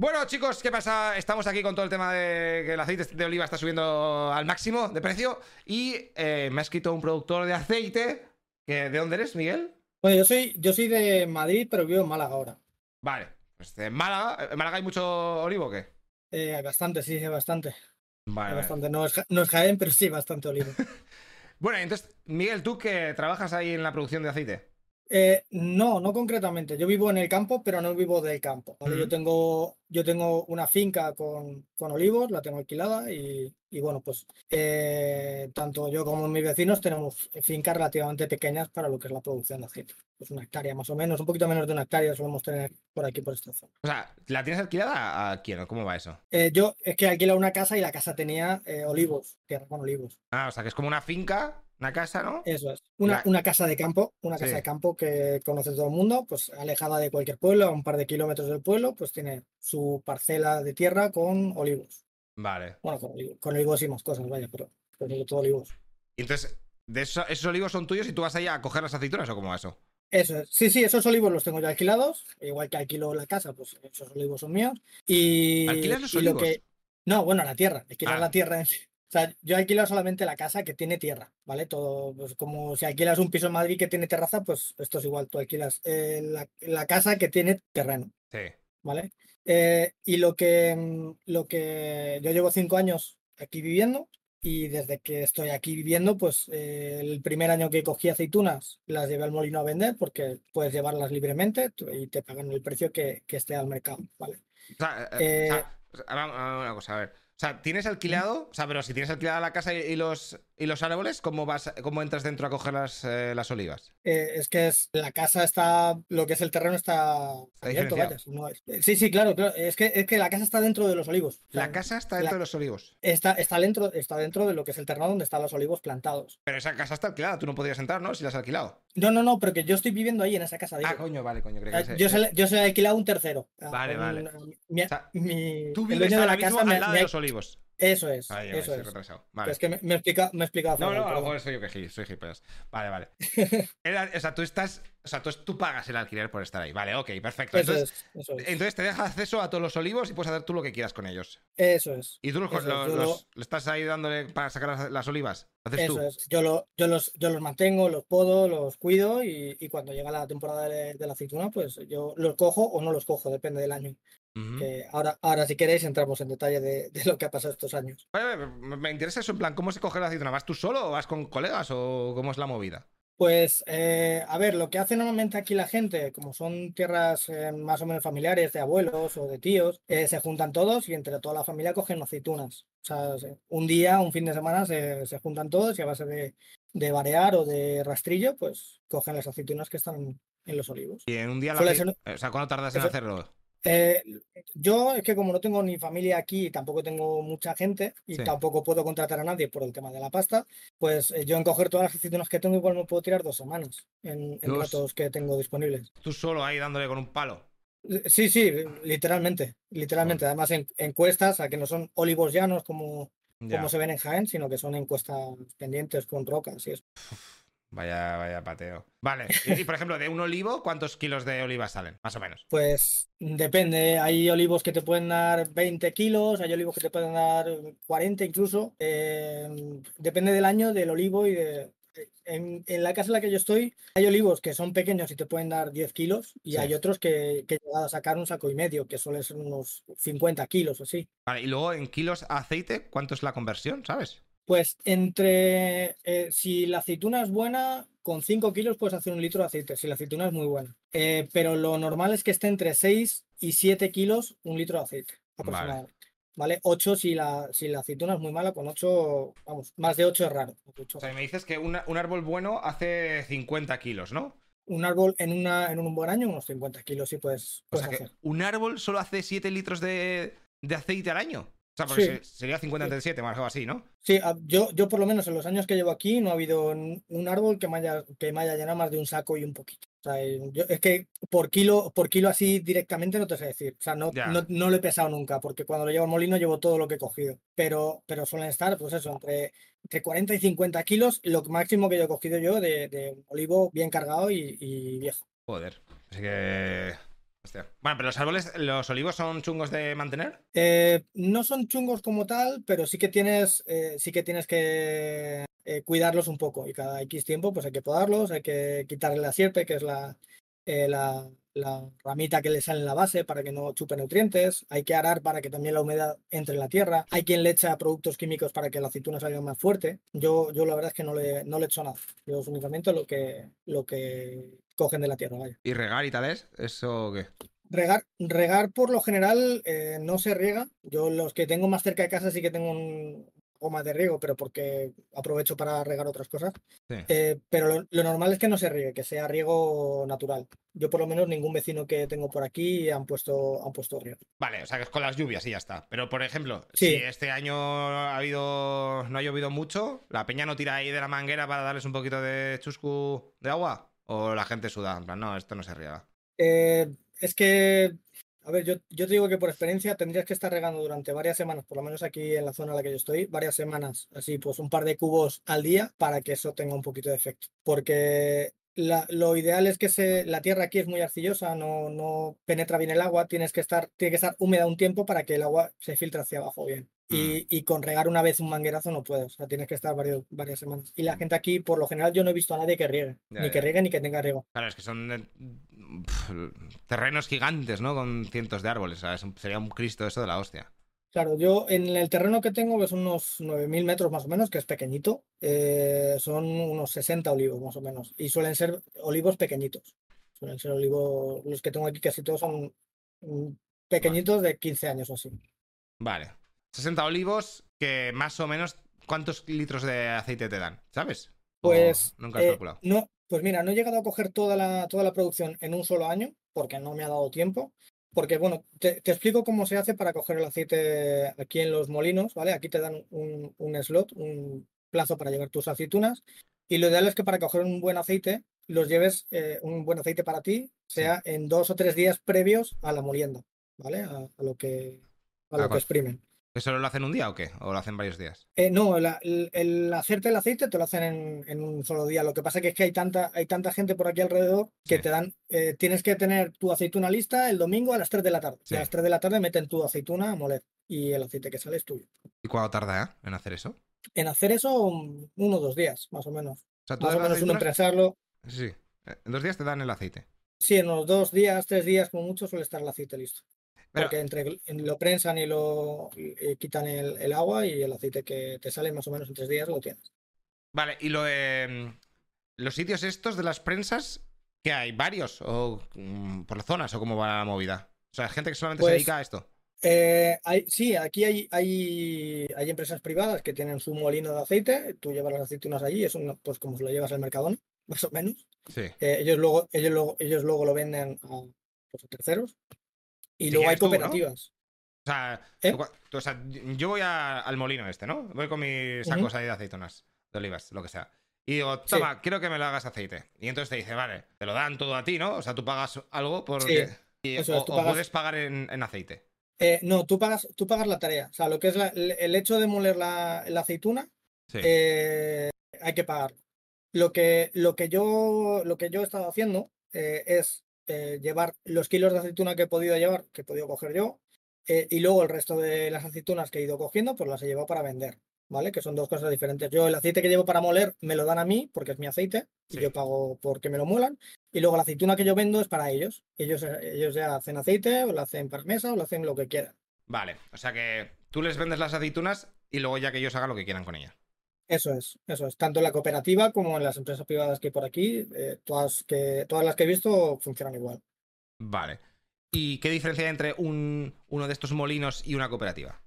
Bueno, chicos, ¿qué pasa? Estamos aquí con todo el tema de que el aceite de oliva está subiendo al máximo de precio y eh, me ha escrito un productor de aceite. Que, ¿De dónde eres, Miguel? Bueno, yo soy, yo soy de Madrid, pero vivo en Málaga ahora. Vale, pues en Málaga, ¿en Málaga hay mucho olivo o qué? Eh, hay bastante, sí, hay bastante. Vale, Hay bastante. No es, no es Jaén, pero sí, bastante olivo. Bueno, entonces, Miguel, tú que trabajas ahí en la producción de aceite. Eh, no, no concretamente. Yo vivo en el campo, pero no vivo del campo. Yo tengo, yo tengo una finca con, con olivos, la tengo alquilada y, y bueno, pues eh, tanto yo como mis vecinos tenemos fincas relativamente pequeñas para lo que es la producción de aceite. Pues una hectárea más o menos, un poquito menos de una hectárea solemos tener por aquí, por esta zona. O sea, ¿la tienes alquilada a quién o cómo va eso? Eh, yo es que alquilé una casa y la casa tenía eh, olivos, tierra con olivos. Ah, o sea, que es como una finca, una casa, ¿no? Eso es. Una, La- una casa de campo, una casa Sí. de campo que conoce todo el mundo, pues alejada de cualquier pueblo, a un par de kilómetros del pueblo, pues tiene su parcela de tierra con olivos. Vale. Bueno, con, olivo- con olivos y más cosas, vaya, pero, pero todo olivos. Y entonces, de eso- ¿esos olivos son tuyos y tú vas ahí a coger las aceitunas o cómo va eso? Eso es. Sí, sí, esos olivos los tengo ya alquilados, igual que alquilo la casa, pues esos olivos son míos. Y, ¿Alquilas los y lo olivos? que... No, bueno, la tierra, alquilar Ah. la tierra en sí. O sea, yo alquilo solamente la casa que tiene tierra, ¿vale? Todo, pues como si alquilas un piso en Madrid que tiene terraza, pues esto es igual, tú alquilas eh, la, la casa que tiene terreno, Sí. ¿vale? Eh, y lo que, mm, lo que yo llevo cinco años aquí viviendo y desde que estoy aquí viviendo, pues eh, el primer año que cogí aceitunas las llevé al molino a vender porque puedes llevarlas libremente y te pagan el precio que, que esté al mercado, ¿vale? O sea, eh, Eh, o sea, una cosa, a ver. O sea, ¿tienes alquilado? O sea, pero si tienes alquilada la casa y, y los, y los árboles, ¿cómo vas, cómo entras dentro a coger las, eh, las olivas? Eh, es que es, la casa está, lo que es el terreno está abierto, diferenciado. vaya, no es- eh, sí, sí, claro, claro, es que, es que la casa está dentro de los olivos. O sea, La casa está dentro la- de los olivos. está, está, dentro, está dentro de lo que es el terreno donde están los olivos plantados. Pero esa casa está alquilada, tú no podrías entrar, ¿no? Si la has alquilado. No, no, no, pero que yo estoy viviendo ahí en esa casa. digo. Ah, coño, vale, coño, creo Eh, que yo, se- se, le- yo se le he alquilado a un tercero. a Vale, vale. a mi- O sea, mi- Tú el vives dueño de la casa me, al lado me de los olivos. Eso es, ay, eso es. retrasado. Que Vale. Es que me, me he explicado, me he explicado No, no, a lo mejor soy yo que soy gilipollas. Vale, vale. Era- o sea, tú estás. O sea, tú, tú pagas el alquiler por estar ahí. Vale, ok, perfecto. Eso Entonces, es, eso es. entonces te deja acceso a todos los olivos y puedes hacer tú lo que quieras con ellos. Eso es. Y tú los, es, los- lo- estás ahí dándole para sacar las, las olivas. Haces Eso tú. es. Yo, lo, yo, los, yo los mantengo, los podo, los cuido y, y cuando llega la temporada de, de la aceituna, pues yo los cojo o no los cojo, depende del año. Ahora, ahora, si queréis, entramos en detalle de, de lo que ha pasado estos años. Me interesa eso en plan, ¿cómo se coge la aceituna? ¿Vas tú solo o vas con colegas o cómo es la movida? Pues, eh, a ver, lo que hace normalmente aquí la gente, como son tierras eh, más o menos familiares de abuelos o de tíos, eh, se juntan todos y entre toda la familia cogen aceitunas. O sea, se- un día, un fin de semana se, se juntan todos y a base de, de varear o de rastrillo, pues cogen las aceitunas que están en los olivos. Y en un día ser- O sea, ¿cuándo tardas en eso- hacerlo? Eh, yo es que como no tengo ni familia aquí, y tampoco tengo mucha gente y Sí. tampoco puedo contratar a nadie por el tema de la pasta, pues eh, yo en coger todas las aceitunas que tengo igual me puedo tirar dos semanas en, en que tengo disponibles. Tú solo ahí dándole con un palo. Sí, sí, literalmente, literalmente. Además en encuestas, a que no son olivos llanos como, Ya. como se ven en Jaén, sino que son encuestas pendientes con rocas y eso. Vaya, vaya pateo. Vale. Y, y, por ejemplo, de un olivo, ¿cuántos kilos de olivas salen? Más o menos. Pues depende, hay olivos que te pueden dar 20 kilos, hay olivos que te pueden dar 40 incluso. eh, depende del año, del olivo y de... En, en la casa en la que yo estoy, hay olivos que son pequeños y te pueden dar 10 kilos, y Sí. hay otros que, que he llegado a sacar un saco y medio, que suele ser unos 50 kilos o así. Vale, y luego en kilos aceite, ¿cuánto es la conversión? ¿Sabes? Pues entre, eh, si la aceituna es buena, con 5 kilos puedes hacer un litro de aceite, si la aceituna es muy buena. Eh, pero lo normal es que esté entre 6 y 7 kilos un litro de aceite, aproximadamente. ¿Vale? 8 si la, si la aceituna es muy mala, con 8, vamos, más de 8 es raro. Ocho. O sea, me dices que una- un árbol bueno hace 50 kilos, ¿no? Un árbol en, una, en un buen año, unos 50 kilos sí puedes, O que hacer. un árbol solo hace 7 litros de, de aceite al año. O sea, porque Sí. sería 50 entre 7, más o así, ¿no? Sí, yo, yo por lo menos en los años que llevo aquí no ha habido un árbol que me haya, que me haya llenado más de un saco y un poquito. O sea, eh, yo- es que por kilo, por kilo así directamente no te sé decir. O sea, no, no, no lo he pesado nunca, porque cuando lo llevo al molino llevo todo lo que he cogido. Pero, pero suelen estar, pues eso, entre, entre 40 y 50 kilos, lo máximo que yo he cogido yo de, de olivo bien cargado y, y viejo. Joder. Así que. Bueno, pero los árboles, los olivos son chungos de mantener. Eh, no son chungos como tal, pero sí que tienes, eh, sí que tienes que eh, cuidarlos un poco. Y cada X tiempo, pues hay que podarlos, hay que quitarle la sierpe, que es la ramita que le sale en la base para que no chupe nutrientes. Hay que arar para que también la humedad entre en la tierra. Hay quien le echa productos químicos para que la aceituna salga más fuerte. Yo, yo la verdad es que no le, no le echo nada. Yo únicamente lo que, lo que cogen de la tierra, vaya. ¿Y regar y tales? ¿Eso qué? Regar, regar por lo general eh, no se riega. Yo los que tengo más cerca de casa sí que tengo un goma de riego, pero porque aprovecho para regar otras cosas. Sí. Eh, pero lo, lo normal es que no se riegue, que sea riego natural. Yo por lo menos ningún vecino que tengo por aquí han puesto, han puesto riego. Vale, o sea que es con las lluvias y ya está. Pero, por ejemplo, Sí. si este año ha habido, no ha llovido mucho, ¿la peña no tira ahí de la manguera para darles un poquito de chuscu de agua? ¿O la gente suda? En plan, no, esto no se riega. Eh, es que, a ver, yo, yo te digo que por experiencia tendrías que estar regando durante varias semanas, por lo menos aquí en la zona en la que yo estoy, varias semanas, así pues un par de cubos al día para que eso tenga un poquito de efecto. Porque lo ideal es que se, la tierra aquí es muy arcillosa, no, no penetra bien el agua, tienes que estar, tiene que estar húmeda un tiempo para que el agua se filtre hacia abajo bien. Y, y con regar una vez un manguerazo no puedes, o sea, tienes que estar varios, varias semanas. Y la gente aquí, por lo general, yo no he visto a nadie que riegue, Ya, ni que riegue ni que tenga riego. Claro, es que son terrenos gigantes, ¿no? Con cientos de árboles. O sea, es un- sería un Cristo eso de la hostia. Claro, yo en el terreno que tengo, que son unos 9.000 metros más o menos, que es pequeñito, eh, son unos 60 olivos más o menos. Y suelen ser olivos pequeñitos. Suelen ser olivos, los que tengo aquí casi todos son mm, pequeñitos de 15 años o así. Vale. 60 olivos que más o menos, ¿cuántos litros de aceite te dan? ¿Sabes? ¿O Pues, nunca has eh, calculado. no, pues mira, no he llegado a coger toda la, toda la producción en un solo año, porque no me ha dado tiempo. Porque, bueno, te, te explico cómo se hace para coger el aceite aquí en los molinos, ¿vale? Aquí te dan un, un slot, un plazo para llevar tus aceitunas. Y lo ideal es que para coger un buen aceite, los lleves, eh, un buen aceite para ti, sea en dos o tres días previos a la molienda, ¿vale? A, a lo que, a Ah, lo que con- exprimen. ¿Que solo lo hacen un día o qué? ¿O lo hacen varios días? Eh, no, la- el, el hacerte el aceite te lo hacen en, en un solo día. Lo que pasa que es que hay tanta, hay tanta gente por aquí alrededor que Sí. te dan, eh, tienes que tener tu aceituna lista el domingo a las 3 de la tarde. Sí. A las 3 de la tarde meten tu aceituna a moler y el aceite que sale es tuyo. ¿Y cuánto tarda eh, en hacer eso? En hacer eso, un- uno o dos días, más o menos. O sea, tú Más o menos uno prensarlo. Sí, sí. En dos días te dan el aceite. Sí, en unos dos días, tres días, como mucho, suele estar el aceite listo. Pero- Porque entre en- lo prensan y lo y quitan el, el agua y el aceite que te sale más o menos en tres días lo tienes. Vale, y lo de mm, los sitios estos de las prensas, ¿qué hay? ¿Varios? ¿O mm, por las zonas? ¿O cómo va la movida? O sea, gente que solamente se Pues- dedica a esto. Eh, hay, sí, aquí hay, hay, hay empresas privadas que tienen su molino de aceite, tú llevas las aceitunas allí, es un- pues como se lo llevas al Mercadona, más o menos. Sí. Eh, ellos, luego, ellos, luego, ellos luego lo venden a, pues, a terceros. Y luego hay quieres tú, ¿no? cooperativas. O sea, ¿Eh? tú cua- tú- o sea, yo voy a- al molino este, ¿no? Voy con mis sacos ahí de aceitunas, de olivas, lo que sea. Y digo, toma, quiero que me lo hagas aceite. Y entonces te dice, vale, te lo dan todo a ti, ¿no? O sea, tú pagas algo y- eso o, pagas- puedes pagar en, en aceite. Eh, no, tú pagas, tú pagas la tarea. O sea, lo que es la- el el hecho de moler la, la aceituna, Sí. eh, hay que pagar. Lo que, lo que yo, lo que yo he estado haciendo eh, es eh, llevar los kilos de aceituna que he podido llevar, que he podido coger yo, eh, y luego el resto de las aceitunas que he ido cogiendo, pues las he llevado para vender, ¿vale? Que son dos cosas diferentes. Yo el aceite que llevo para moler me lo dan a mí, porque es mi aceite, Sí. y yo pago porque me lo muelan, y luego la aceituna que yo vendo es para ellos. Ellos, eh, ellos ya hacen aceite, o la hacen para mesa, o la hacen lo que quieran. Vale, o sea que tú les vendes las aceitunas y luego ya que ellos hagan lo que quieran con ellas. Eso es, eso es. Tanto en la cooperativa como en las empresas privadas que hay por aquí, eh, todas, que, todas las que he visto funcionan igual. Vale. ¿Y qué diferencia hay entre un, uno de estos molinos y una cooperativa?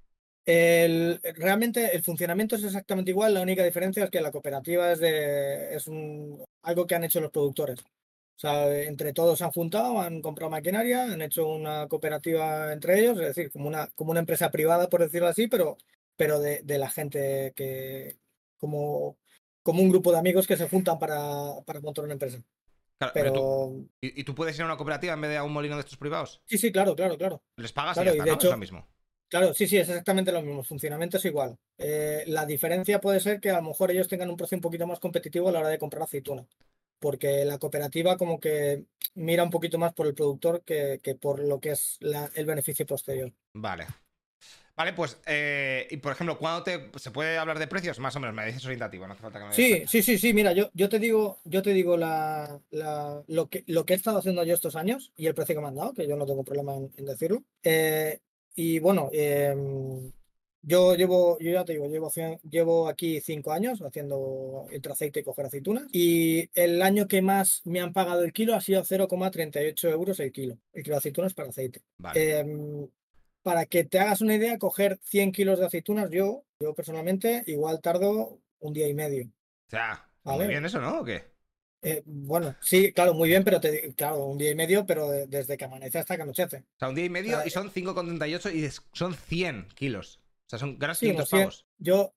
El, realmente el funcionamiento es exactamente igual, la única diferencia es que la cooperativa es, de, es un, algo que han hecho los productores. O sea, entre todos se han juntado, han comprado maquinaria, han hecho una cooperativa entre ellos, es decir, como una, como una empresa privada, por decirlo así, pero, pero de, de la gente que, como, como un grupo de amigos que se juntan para, para montar una empresa. Claro, pero Pero tú- ¿y, y tú puedes ir a una cooperativa en vez de a un molino de estos privados? sí, sí, claro, claro, claro. Les pagas Claro, y ya está, de ¿no? hecho- es lo mismo. Claro, sí, sí, es exactamente lo mismo. El funcionamiento es igual. Eh, la diferencia puede ser que a lo mejor ellos tengan un precio un poquito más competitivo a la hora de comprar aceituna. porque la cooperativa como que mira un poquito más por el productor que, que por lo que es la- el beneficio posterior. Vale. Vale, pues, eh, y por ejemplo, ¿cuándo te, se puede hablar de precios? Más o menos, me dices orientativo, no hace falta que me Sí, sí, sí, sí, mira, yo, yo te digo, yo te digo la, la- lo que, lo que he estado haciendo yo estos años y el precio que me han dado, que yo no tengo problema en, en decirlo. Eh, y bueno, em, yo llevo, yo ya te digo, llevo, llevo aquí cinco años haciendo entre aceite y coger aceitunas. Y el año que más me han pagado el kilo ha sido 0,38 euros el kilo. El kilo de aceitunas para aceite. Vale. Em, para que te hagas una idea, coger 100 kilos de aceitunas, yo, yo personalmente, igual tardo un día y medio. O sea, muy Vale. bien eso, ¿no? ¿O qué? Eh, bueno, sí, claro, muy bien, pero te, claro, un día y medio, pero de- desde que amanece hasta que anochece. O sea, un día y medio Ah, y son 5,38 y son 100 kilos. O sea, son ganas Sí, 500 unos 100. pavos. Yo,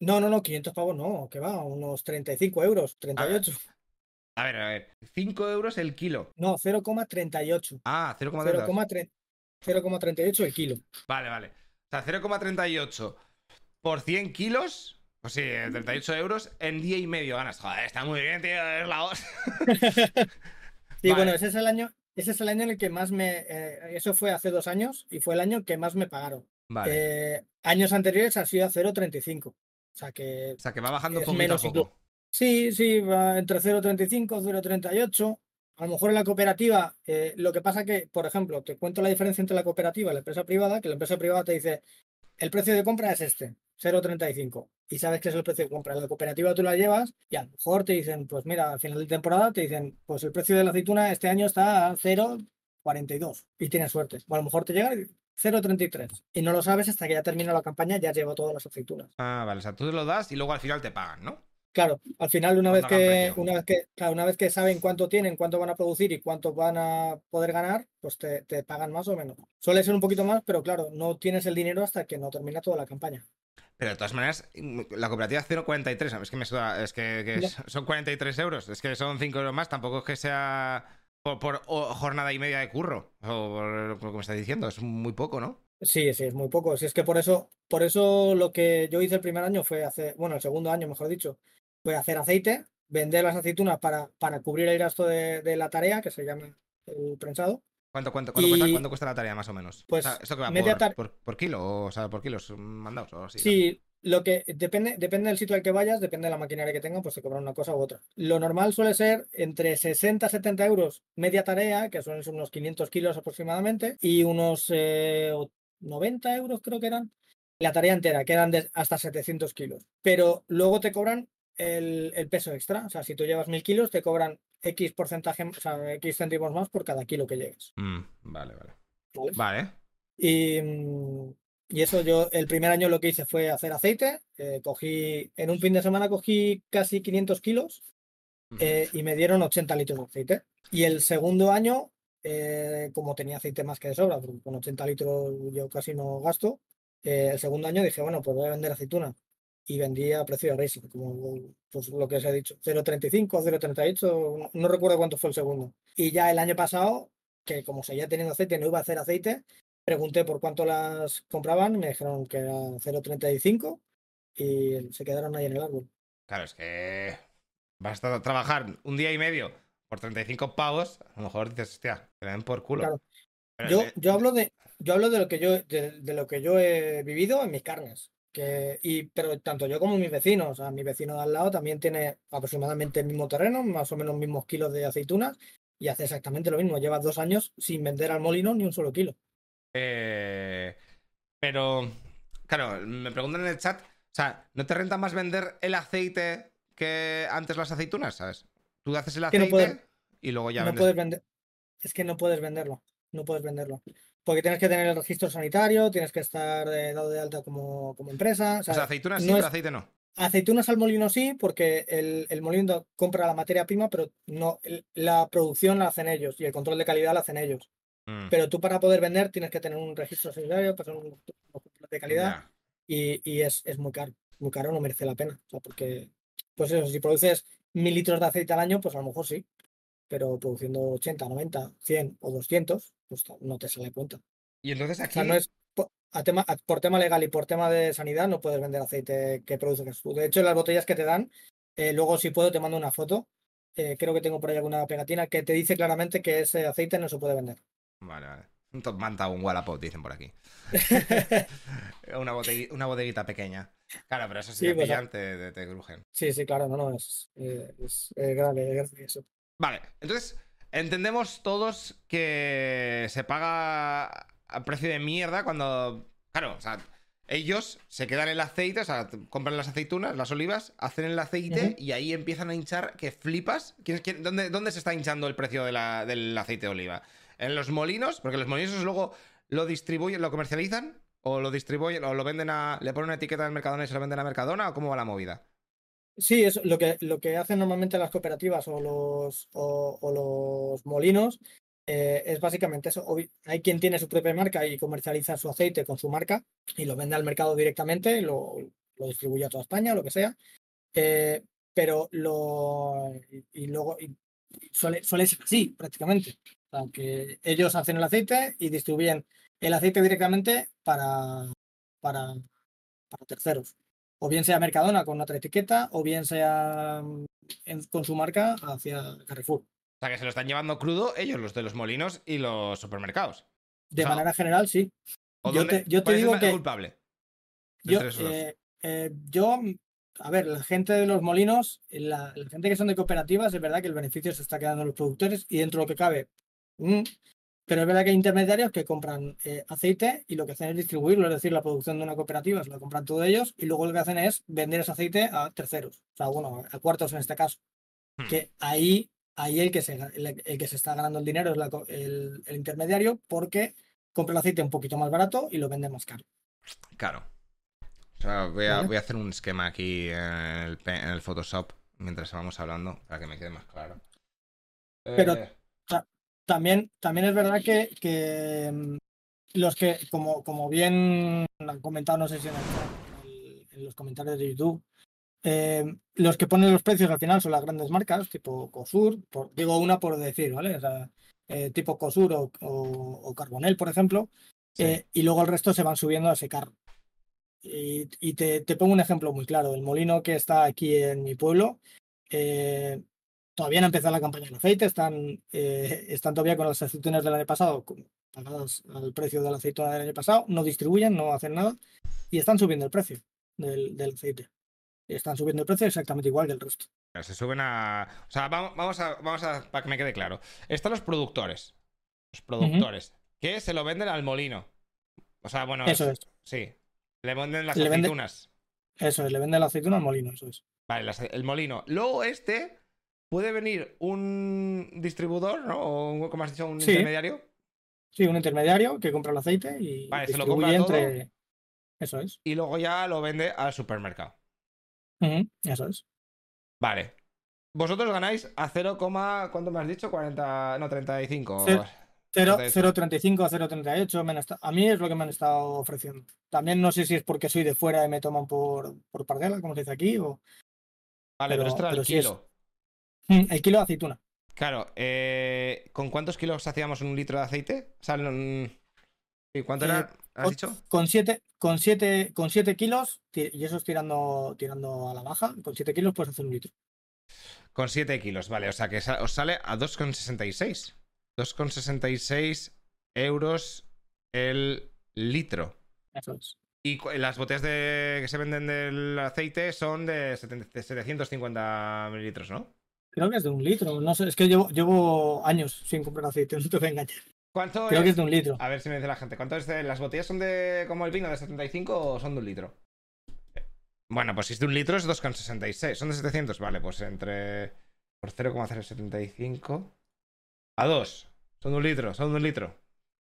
no, no, no, 500 pavos no, que va, unos 35 euros, 38. A ver, a ver. 5 euros el kilo. No, 0,38. Ah, 0,30. 0,3 0,38 el kilo. Vale, vale. O sea, 0,38 por 100 kilos. Pues sí, eh, 38 euros en día y medio ganas. Joder, está muy bien, tío. Es la hostia. Sí, Vale. bueno, ese es el año, ese es el año en el que más me, eh, eso fue hace dos años y fue el año que más me pagaron. Vale. Eh, años anteriores ha sido a 0,35. O sea que o sea, que va bajando es poquito menos a poco. Sí, sí, va entre 0,35 y 0,38. A lo mejor en la cooperativa, eh, lo que pasa que, por ejemplo, te cuento la diferencia entre la cooperativa y la empresa privada, que la empresa privada te dice, el precio de compra es este, 0,35. Y sabes que es el precio de compra. La cooperativa tú la llevas y a lo mejor te dicen, pues mira, al final de temporada te dicen, pues el precio de la aceituna este año está a 0,42 y tienes suerte. O a lo mejor te llega y 0,33 y no lo sabes hasta que ya termina la campaña, ya lleva todas las aceitunas. Ah, vale. O sea, tú lo das y luego al final te pagan, ¿no? Claro, al final una vez que, una vez que, claro, una vez que saben cuánto tienen, cuánto van a producir y cuánto van a poder ganar, pues te, te pagan más o menos. Suele ser un poquito más, pero claro, no tienes el dinero hasta que no termina toda la campaña. Pero de todas maneras, mm, la cooperativa 0,43. Es que me suda- es que, que son 43 euros. Es que son 5 euros más. Tampoco es que sea por, por jornada y media de curro. O por lo que me estás diciendo. Es muy poco, ¿no? Sí, sí, es muy poco. Si es que por eso, por eso lo que yo hice el primer año fue hacer, bueno, el segundo año, mejor dicho, fue hacer aceite, vender las aceitunas para, para cubrir el gasto de, de la tarea, que se llama el prensado. ¿Cuánto, cuánto, cuánto cuesta, cuánto cuesta la tarea más o menos? Pues, O sea, ¿Esto que va media por, por, por kilo? O sea, por kilos mandados o así. ¿no? Sí, lo que depende, depende del sitio al que vayas, depende de la maquinaria que tengan, pues te cobran una cosa u otra. Lo normal suele ser entre 60 y 70 euros media tarea, que son unos 500 kilos aproximadamente, y unos eh, o- 90 euros creo que eran la tarea entera, que eran de hasta 700 kilos. Pero luego te cobran el, el peso extra. O sea, si tú llevas 1000 kilos, te cobran X porcentaje, o sea, X céntimos más por cada kilo que lleves. Mm, vale, vale. ¿vale? Vale. Y, y eso yo, el primer año lo que hice fue hacer aceite. eh, cogí, en un fin de semana cogí casi 500 kilos eh, y me dieron 80 litros de aceite. Y el segundo año, eh, como tenía aceite más que de sobra, porque con 80 litros yo casi no gasto, el segundo año dije, bueno, pues voy a vender aceituna. Y vendí a precio de racing, como pues, lo que os he dicho, 0,35, 0,38, no, recuerdo cuánto fue el segundo. Y ya el año pasado, que como seguía teniendo aceite, no iba a hacer aceite, pregunté por cuánto las compraban, me dijeron que era 0,35 y se quedaron ahí en el árbol. Claro, es que vas a trabajar un día y medio por 35 pavos. A lo mejor dices, hostia, te den por culo. Claro. Yo, yo hablo de, yo hablo de lo que yo, de, de lo que yo he vivido en mis carnes. Que, y, pero tanto yo como mis vecinos, o sea, mi vecino de al lado también tiene aproximadamente el mismo terreno, más o menos mismos kilos de aceitunas, y hace exactamente lo mismo. Lleva dos años sin vender al molino ni un solo kilo. Eh, pero, claro, me preguntan en el chat, o sea, ¿no te renta más vender el aceite que antes las aceitunas, sabes? Tú haces el no aceite puedes- y luego ya no vendes. puedes vender, es que no puedes venderlo, no puedes venderlo. Porque tienes que tener el registro sanitario, tienes que estar eh, dado de alta como, como empresa. O O sea, aceitunas sí, no pero es- aceite no. Aceitunas al molino sí, porque el, el molino compra la materia prima, pero no la producción la hacen ellos y el control de calidad la hacen ellos. Mm, Pero tú para poder vender tienes que tener un registro sanitario, pasar un, un control de calidad y, y es, es muy caro. Muy caro, no merece la pena. O sea, porque, pues eso, si produces mil litros de aceite al año, pues a lo mejor sí. Pero produciendo 80, 90, 100 o 200, pues no te sale cuenta. Y entonces O aquí. sea, no es po- a tema, a- por tema legal y por tema de sanidad no puedes vender aceite que produces tú. De hecho, las botellas que te dan, eh, luego si puedo te mando una foto eh, creo que tengo por ahí alguna pegatina que te dice claramente que ese aceite no se puede vender. Vale, vale. Un top manta o un Wallapop, dicen por aquí. una, bodeguita, una bodeguita pequeña. Claro, pero eso sí, Sí, pues, te, te crujen. Sí, sí, claro, no, no, es, eh, es grave, es eso. Vale, entonces entendemos todos que se paga a precio de mierda cuando. Claro, o sea, ellos se quedan el aceite, o sea, compran las aceitunas, las olivas, hacen el aceite y ahí empiezan a hinchar que flipas. ¿Quién- quién- dónde, dónde se está hinchando el precio de la- del aceite de oliva? ¿En los molinos? Porque los molinos luego lo distribuyen, lo comercializan o lo distribuyen o lo venden a. le ponen una etiqueta del Mercadona y se lo venden a Mercadona o cómo va la movida? Sí, es lo que, lo que hacen normalmente las cooperativas o los, o, los molinos eh, es básicamente eso. Hay quien tiene su propia marca y comercializa su aceite con su marca y lo vende al mercado directamente, lo, lo distribuye a toda España, lo que sea. Eh, pero lo. Y, luego. y- suele, ser así, prácticamente. O sea, que ellos hacen el aceite y distribuyen el aceite directamente para, para, para terceros o bien sea Mercadona con otra etiqueta, o bien sea mm, en- con su marca hacia Carrefour. O sea, que se lo están llevando crudo ellos, los de los molinos y los supermercados. De O sea, manera general, sí. ¿O Yo dónde- te- yo te es el digo ma- que- culpable? Yo, eh, eh, yo, a ver, la gente de los molinos, la, la gente que son de cooperativas, es verdad que el beneficio se está quedando en los productores y dentro de lo que cabe. mm, pero es verdad que hay intermediarios que compran eh, aceite y lo que hacen es distribuirlo, es decir, la producción de una cooperativa se la compran todos ellos y luego lo que hacen es vender ese aceite a terceros, o sea, bueno, a cuartos en este caso. Hmm. que ahí, ahí el, que se, el, el que se está ganando el dinero es la el, el intermediario porque compra el aceite un poquito más barato y lo vende más caro. Claro. O sea, voy a, Vale. voy a hacer un esquema aquí en el, pe- en el Photoshop mientras vamos hablando para que me quede más claro. Pero- Eh, También, también es verdad que, que, mm, los que, como, como bien han comentado, no sé si en, el- en el- en los comentarios de YouTube, eh, los que ponen los precios al final son las grandes marcas, tipo Cosur, por- digo una por decir, ¿vale? O sea, eh, tipo Cosur o, o- o Carbonel, por ejemplo, sí. eh, y luego el resto se van subiendo a ese carro. Y, y te, te pongo un ejemplo muy claro. El molino que está aquí en mi pueblo, eh, todavía no ha empezado la campaña del aceite, están, eh, están todavía con las aceitunas del año pasado, pagadas al precio de la aceituna del año pasado, no distribuyen, no hacen nada, y están subiendo el precio del, del aceite. Están subiendo el precio exactamente igual que el resto. Se suben a. O sea, vamos, vamos a. Vamos a. Para que me quede claro. Están los productores. Los productores. Que se lo venden al molino. O sea, bueno. Eso es, Sí. Le venden las Le vende- aceitunas. eso es, le venden la aceituna al molino, eso es. Vale, las- el molino. Luego este. Puede venir un distribuidor, ¿no? O un- como has dicho, un Sí. intermediario. Sí, un intermediario que compra el aceite y Vale, se lo compra todo. entre. Eso es. Y luego ya lo vende al supermercado. Ujú, Eso es. Vale. Vosotros ganáis a 0, ¿cuánto me has dicho? 40, no, 35. Cero. Cero- Entonces- 0.35 a 0.38 me han esta- a mí es lo que me han estado ofreciendo. También no sé si es porque soy de fuera y me toman por, por parguela, como se dice aquí, o Vale, pero, pero- esto era el pero sí es- kilo. Mm, el kilo de aceituna. Claro, eh, ¿con cuántos kilos hacíamos un litro de aceite? O sea, mm, ¿y ¿cuánto era? Eh, ¿Has dicho? Con 7 con siete, con siete kilos, y eso es tirando, tirando a la baja, con 7 kilos puedes hacer un litro. Con 7 kilos, vale. O sea que os sale a 2,66. 2,66 euros el litro. Eso es. Y las botellas de, que se venden del aceite son de 70 de 750 mililitros, ¿no? Creo que es de un litro. No sé, es que llevo, llevo años sin comprar aceite, no te voy a engañar. ¿Cuánto Creo que es? de un litro. A ver si me dice la gente. ¿Cuánto es de las botellas son de como el vino de 75 o son de un litro? Bueno, pues si es de un litro es 2,66. Son de 700, vale, pues entre por 0,075 a 2. Son de un litro, son de un litro.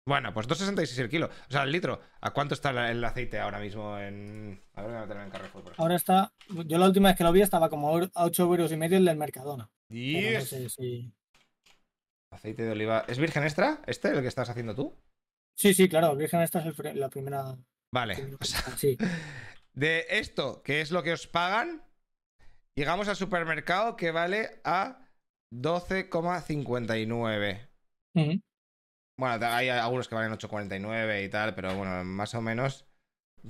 Bueno, pues 2,66 el kilo. O sea, el litro. ¿A cuánto está el aceite ahora mismo en. A ver, voy a meterme en Carrefour, por ejemplo. Ahora está, yo la última vez que lo vi estaba como a 8 euros y medio el del Mercadona. No sé si- Aceite de oliva. ¿Es virgen extra? ¿Este, el que estás haciendo tú? Sí, sí, claro, Virgen esta es el la primera. Vale. primera O sea, sí. de esto, que es lo que os pagan, llegamos al supermercado que vale a 12,59. Ujú. Bueno, hay algunos que valen 8,49 y tal, pero bueno, más o menos,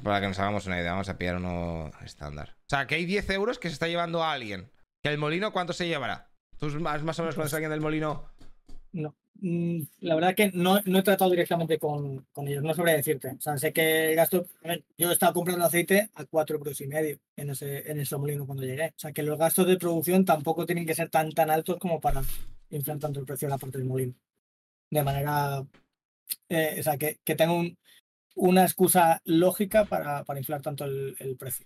para que nos hagamos una idea, vamos a pillar uno estándar. O sea, que hay 10 euros que se está llevando a alguien. ¿Que el molino cuánto se llevará? ¿Tú más, más o menos conoces a alguien del molino? No. Mm, La verdad que no, no he tratado directamente con, con ellos, no sabría decirte. O sea, sé que el gasto. yo he estado comprando aceite a 4 euros y medio en ese, en ese molino cuando llegué. O sea, que los gastos de producción tampoco tienen que ser tan, tan altos como para inflar tanto el precio de la parte del molino. De manera. eh, o sea, que, que tenga un- una excusa lógica para, para inflar tanto el, el precio.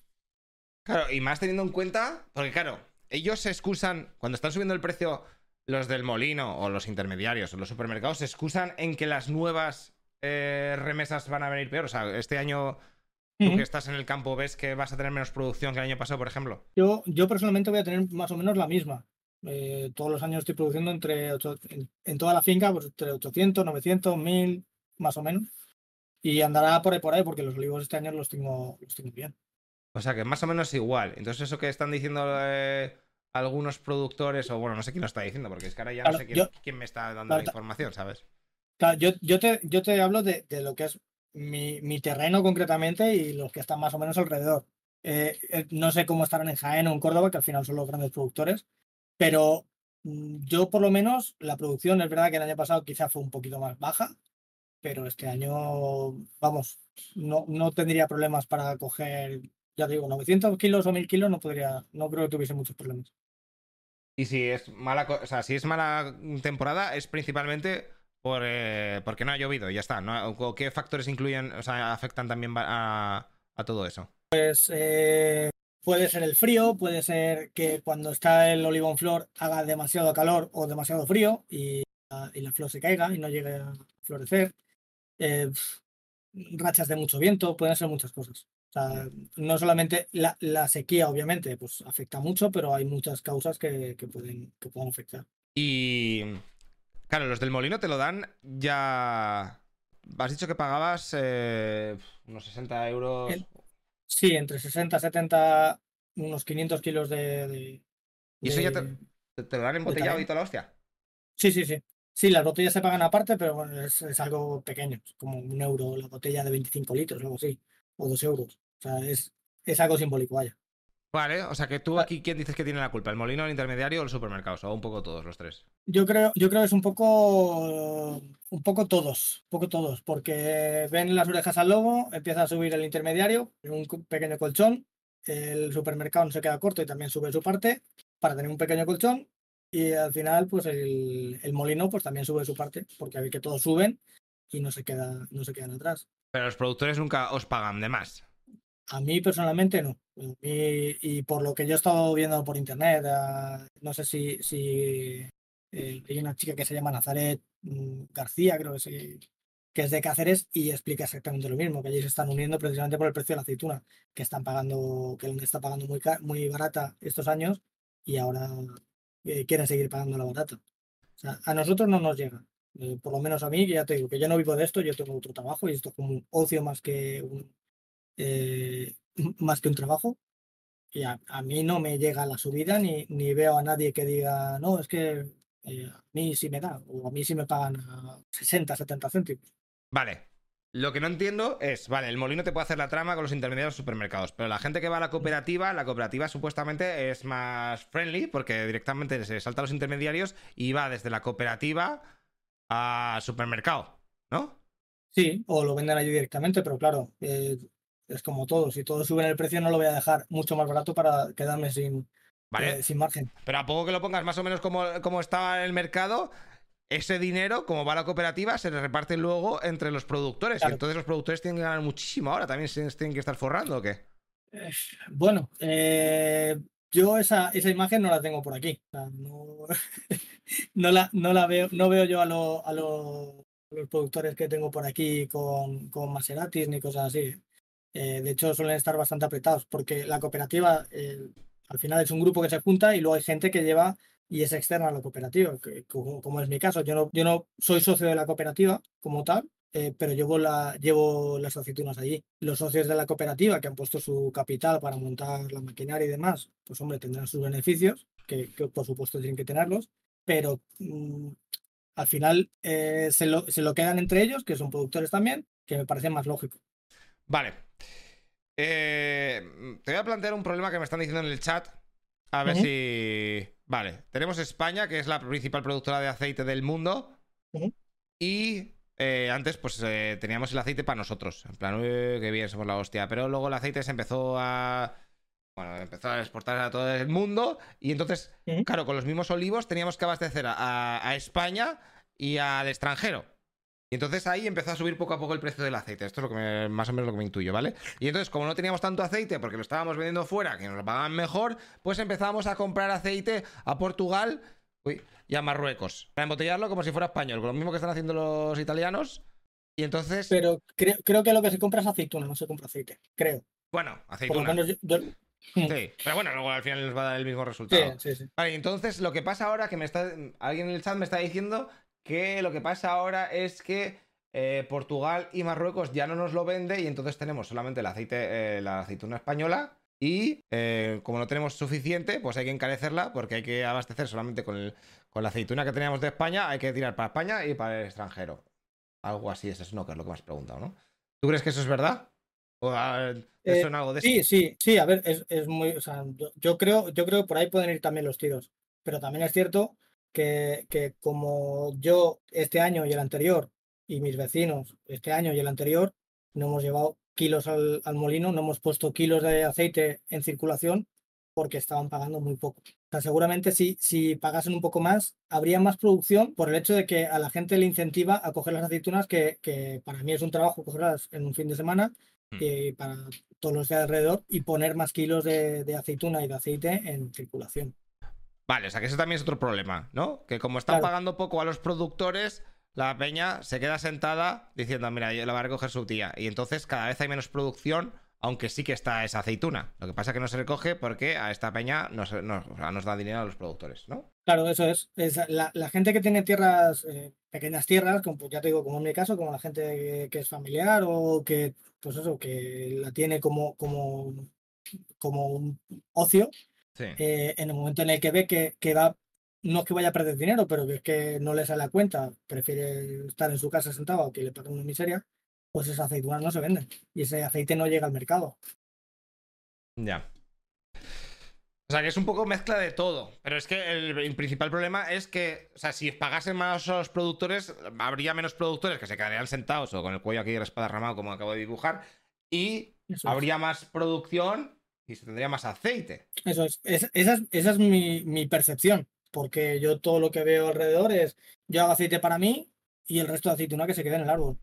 Claro, y más teniendo en cuenta, porque claro, ellos se excusan, cuando están subiendo el precio, los del molino o los intermediarios o los supermercados, se excusan en que las nuevas eh, remesas van a venir peor. O sea, este año tú que estás en el campo ves que vas a tener menos producción que el año pasado, por ejemplo. Yo, yo personalmente voy a tener más o menos la misma. Eh, todos los años estoy produciendo entre ocho- en, en toda la finca, pues entre 800, 900, 1000, más o menos. Y andará por ahí por ahí porque los olivos este año los tengo, los tengo bien. O sea, que más o menos igual. Entonces, eso que están diciendo eh, algunos productores, o bueno, no sé quién lo está diciendo, porque es que ahora ya no sé quién, yo- quién me está dando claro, la información, ¿sabes? Claro, yo, yo, te, yo te hablo de, de lo que es mi, mi terreno concretamente y los que están más o menos alrededor. Eh, eh, no sé cómo estarán en Jaén o en Córdoba, que al final son los grandes productores, pero mm, yo por lo menos la producción es verdad que el año pasado quizá fue un poquito más baja, pero este año, vamos, no, no tendría problemas para coger, ya digo, 900 kilos o 1000 kilos, no podría, no creo que tuviese muchos problemas. Y si es mala, o sea, si es mala temporada, es principalmente por, eh, porque no ha llovido, y ya está. ¿no? ¿O ¿Qué factores incluyen, o sea, afectan también a, a todo eso? Pues eh, puede ser el frío, puede ser que cuando está el olivo en flor haga demasiado calor o demasiado frío y, la- y la flor se caiga y no llegue a florecer. Eh, rachas de mucho viento, pueden ser muchas cosas. O sea, no solamente la, la sequía, obviamente, pues afecta mucho, pero hay muchas causas que, que pueden, que pueden afectar. Y claro, los del molino te lo dan ya. Has dicho que pagabas eh, unos 60 euros. El- Sí, entre 60, 70, unos 500 kilos de... de- ¿Y eso ya de- te, te- te lo dan embotellado y toda la hostia? Sí, sí, sí. Sí, las botellas se pagan aparte, pero bueno, es, es algo pequeño, como un euro la botella de 25 litros, algo así, o dos euros. O sea, es, es algo simbólico, vaya. Vale, o sea que tú aquí, ¿quién dices que tiene la culpa? ¿El molino, el intermediario o los supermercados? O un poco todos los tres. Yo creo, yo creo que es un poco, un poco todos, un poco todos, porque ven las orejas al lobo, empieza a subir el intermediario, un pequeño colchón, el supermercado no se queda corto y también sube su parte para tener un pequeño colchón, y al final, pues el, el molino pues también sube su parte, porque a ver que todos suben y no se queda, no se quedan atrás. Pero los productores nunca os pagan de más. A mí personalmente no. Y por lo que yo he estado viendo por internet, ah, no sé si, si eh, hay una chica que se llama Nazaret mm, García, creo que sí, que es de Cáceres y explica exactamente lo mismo, que allí se están uniendo precisamente por el precio de la aceituna, que están pagando, que está pagando muy, muy barata estos años y ahora eh, quieren seguir pagando la barata. O sea, a nosotros no nos llega. Eh, por lo menos a mí, que ya te digo, que yo no vivo de esto, yo tengo otro trabajo y esto es como un ocio más que un, eh, más que un trabajo. Y a, a mí no me llega la subida ni, ni veo a nadie que diga, no, es que eh, a mí sí me da, o a mí sí me pagan a 60, 70 céntimos. Vale. Lo que no entiendo es, vale, el molino te puede hacer la trama con los intermediarios de supermercados, pero la gente que va a la cooperativa, la cooperativa supuestamente es más friendly porque directamente se salta a los intermediarios y va desde la cooperativa a supermercado, ¿no? Sí, o lo venden allí directamente, pero claro, eh, es como todo, si todos suben el precio no lo voy a dejar mucho más barato para quedarme sin, Vale. eh, sin margen. Pero a poco que lo pongas más o menos como, como está en el mercado, ese dinero, como va a la cooperativa, se le reparte luego entre los productores. Claro. Y entonces los productores tienen que ganar muchísimo ahora. ¿También se tienen que estar forrando o qué? Eh, Bueno, yo esa, esa imagen no la tengo por aquí. O sea, no, no la, no la veo, no veo yo a, lo- a, lo- a los productores que tengo por aquí con, con Maseratis ni cosas así. Eh, de hecho, suelen estar bastante apretados porque la cooperativa eh, al final es un grupo que se junta y luego hay gente que lleva y es externa a la cooperativa, que, como, como es mi caso. Yo no, yo no soy socio de la cooperativa como tal, eh, pero llevo, la, llevo las aceitunas allí. Los socios de la cooperativa que han puesto su capital para montar la maquinaria y demás, pues hombre, tendrán sus beneficios, que, que por supuesto tienen que tenerlos, pero mm, al final eh, se, lo, se lo quedan entre ellos, que son productores también, que me parece más lógico. Vale. Eh, te voy a plantear un problema que me están diciendo en el chat. A ver si. Vale, tenemos España, que es la principal productora de aceite del mundo. Y eh, antes, pues teníamos el aceite para nosotros. En plan, "Uy, qué bien, somos la hostia. Pero luego el aceite se empezó a. Bueno, empezó a exportar a todo el mundo. Y entonces, claro, con los mismos olivos teníamos que abastecer a, España y al extranjero. Y entonces ahí empezó a subir poco a poco el precio del aceite. Esto es lo que me- más o menos lo que me intuyo, ¿vale? Y entonces, como no teníamos tanto aceite porque lo estábamos vendiendo fuera, que nos lo pagaban mejor, pues empezamos a comprar aceite a Portugal uy, y a Marruecos. Para embotellarlo como si fuera español, con lo mismo que están haciendo los italianos. Y entonces, Pero creo, creo que lo que se compra es aceituna, no se compra aceite. Creo. bueno, Por lo aceituna. menos yo. yo- Sí, pero bueno, luego al final nos va a dar el mismo resultado. sí, sí. Vale, entonces lo que pasa ahora, que me está. Alguien en el chat me está diciendo que lo que pasa ahora es que eh, Portugal y Marruecos ya no nos lo vende y entonces tenemos solamente el aceite, eh, la aceituna española. Y eh, como no tenemos suficiente, pues hay que encarecerla porque hay que abastecer solamente con, el- con la aceituna que teníamos de España, hay que tirar para España y para el extranjero. Algo así es eso, no, que es lo que me has preguntado, ¿no? ¿Tú crees que eso es verdad? ¿O ah, te Eh, algo de eso? Sí, sí, sí, a ver, es, es muy, o sea, yo, yo creo, yo creo que por ahí pueden ir también los tiros, pero también es cierto que, que como yo este año y el anterior, y mis vecinos este año y el anterior, no hemos llevado kilos al, al molino, no hemos puesto kilos de aceite en circulación porque estaban pagando muy poco. O sea, seguramente si, si pagasen un poco más, habría más producción por el hecho de que a la gente le incentiva a coger las aceitunas, que, que para mí es un trabajo cogerlas en un fin de semana. Y para todos los de alrededor y poner más kilos de, de aceituna y de aceite en circulación. Vale, o sea que eso también es otro problema, ¿no? Que como están Claro. pagando poco a los productores, la peña se queda sentada diciendo, mira, yo la va a recoger su tía. Y entonces cada vez hay menos producción, aunque sí que está esa aceituna. Lo que pasa es que no se recoge porque a esta peña nos, nos- nos da dinero a los productores, ¿no? Claro, eso es. es la, la gente que tiene tierras, eh, pequeñas tierras, como ya te digo, como en mi caso, como la gente que, es familiar o que, pues eso, que la tiene como, como, como un ocio, Sí. eh, en el momento en el que ve que, que va, no es que vaya a perder dinero, pero que es que no le sale a cuenta, prefiere estar en su casa sentado a que le paguen una miseria, pues esas aceitunas no se venden y ese aceite no llega al mercado. Ya. O sea, que es un poco mezcla de todo. Pero es que el, el principal problema es que, o sea, si pagasen más a los productores, habría menos productores que se quedarían sentados o con el cuello aquí espadarramado, como acabo de dibujar, y Eso es. habría más producción y se tendría más aceite. Eso es, es- esa es, esa es mi, mi percepción, porque yo todo lo que veo alrededor es, yo hago aceite para mí y el resto de aceituna que se quede en el árbol.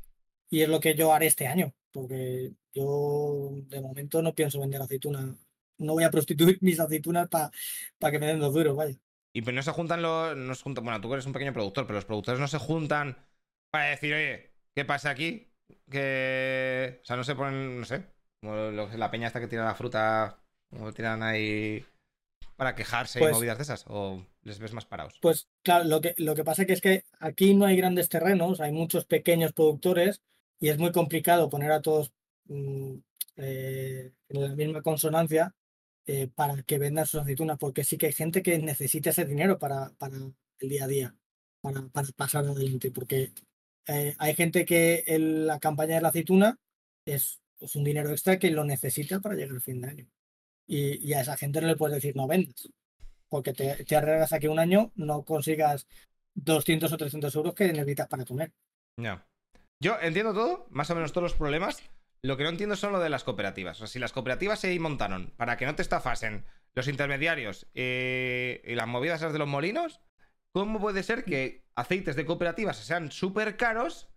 Y es lo que yo haré este año, porque yo de momento no pienso vender aceituna, no voy a prostituir mis aceitunas para que me den dos duros, vaya. Y pues no se juntan los. No se juntan, bueno, tú eres un pequeño productor, pero los productores no se juntan para decir, oye, ¿qué pasa aquí? Que. O sea, no se ponen, no sé. Como la peña esta que tira la fruta. O tiran ahí. Para quejarse y Pues- movidas de esas. O les ves más parados. Pues claro, lo que, lo que pasa que es que aquí no hay grandes terrenos, hay muchos pequeños productores y es muy complicado poner a todos mm, eh, en la misma consonancia eh, para que vendan sus aceitunas, porque sí que hay gente que necesita ese dinero para, para el día a día, para, para pasar adelante, porque eh, hay gente que la campaña de la aceituna es, un dinero extra que lo necesita para llegar al fin de año. Y, a esa gente no le puedes decir no vendas porque te, te arriesgas a que un año no consigas 200 o 300 euros que necesitas para comer. Ya. Yo entiendo todo, más o menos todos los problemas. Lo que no entiendo son lo de las cooperativas. O sea, si las cooperativas se montaron para que no te estafasen los intermediarios eh, y las movidas de los molinos, ¿cómo puede ser que aceites de cooperativas sean súper caros